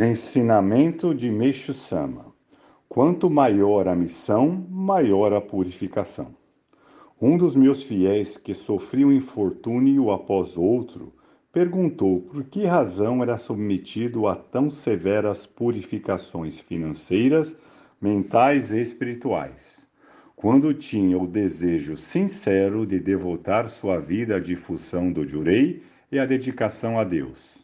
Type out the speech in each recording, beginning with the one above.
Ensinamento de Meixo Sama: Quanto maior a missão, maior a purificação. Um dos meus fiéis que sofreu um infortúnio após outro perguntou por que razão era submetido a tão severas purificações financeiras, mentais e espirituais, quando tinha o desejo sincero de devotar sua vida à difusão do Jurei e à dedicação a Deus.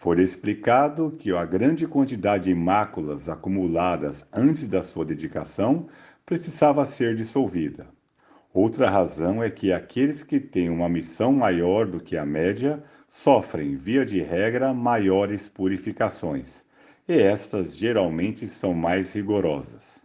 Foi explicado que a grande quantidade de máculas acumuladas antes da sua dedicação precisava ser dissolvida. Outra razão é que aqueles que têm uma missão maior do que a média sofrem, via de regra, maiores purificações, e estas geralmente são mais rigorosas.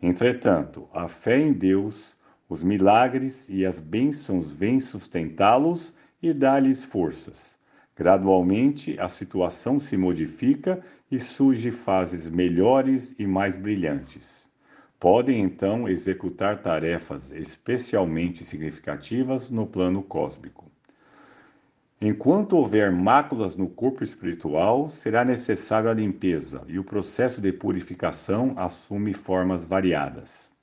Entretanto, a fé em Deus, os milagres e as bênçãos vêm sustentá-los e dar-lhes forças Gradualmente, a situação se modifica e surgem fases melhores e mais brilhantes. Podem então executar tarefas especialmente significativas no plano cósmico. Enquanto houver máculas no corpo espiritual, será necessária a limpeza e o processo de purificação assume formas variadas.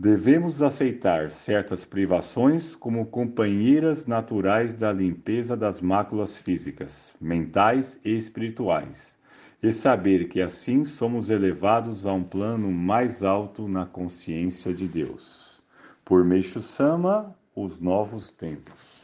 Devemos aceitar certas privações como companheiras naturais da limpeza das máculas físicas, mentais e espirituais, e saber que assim somos elevados a um plano mais alto na consciência de Deus. Por Meixo Sama, os novos tempos.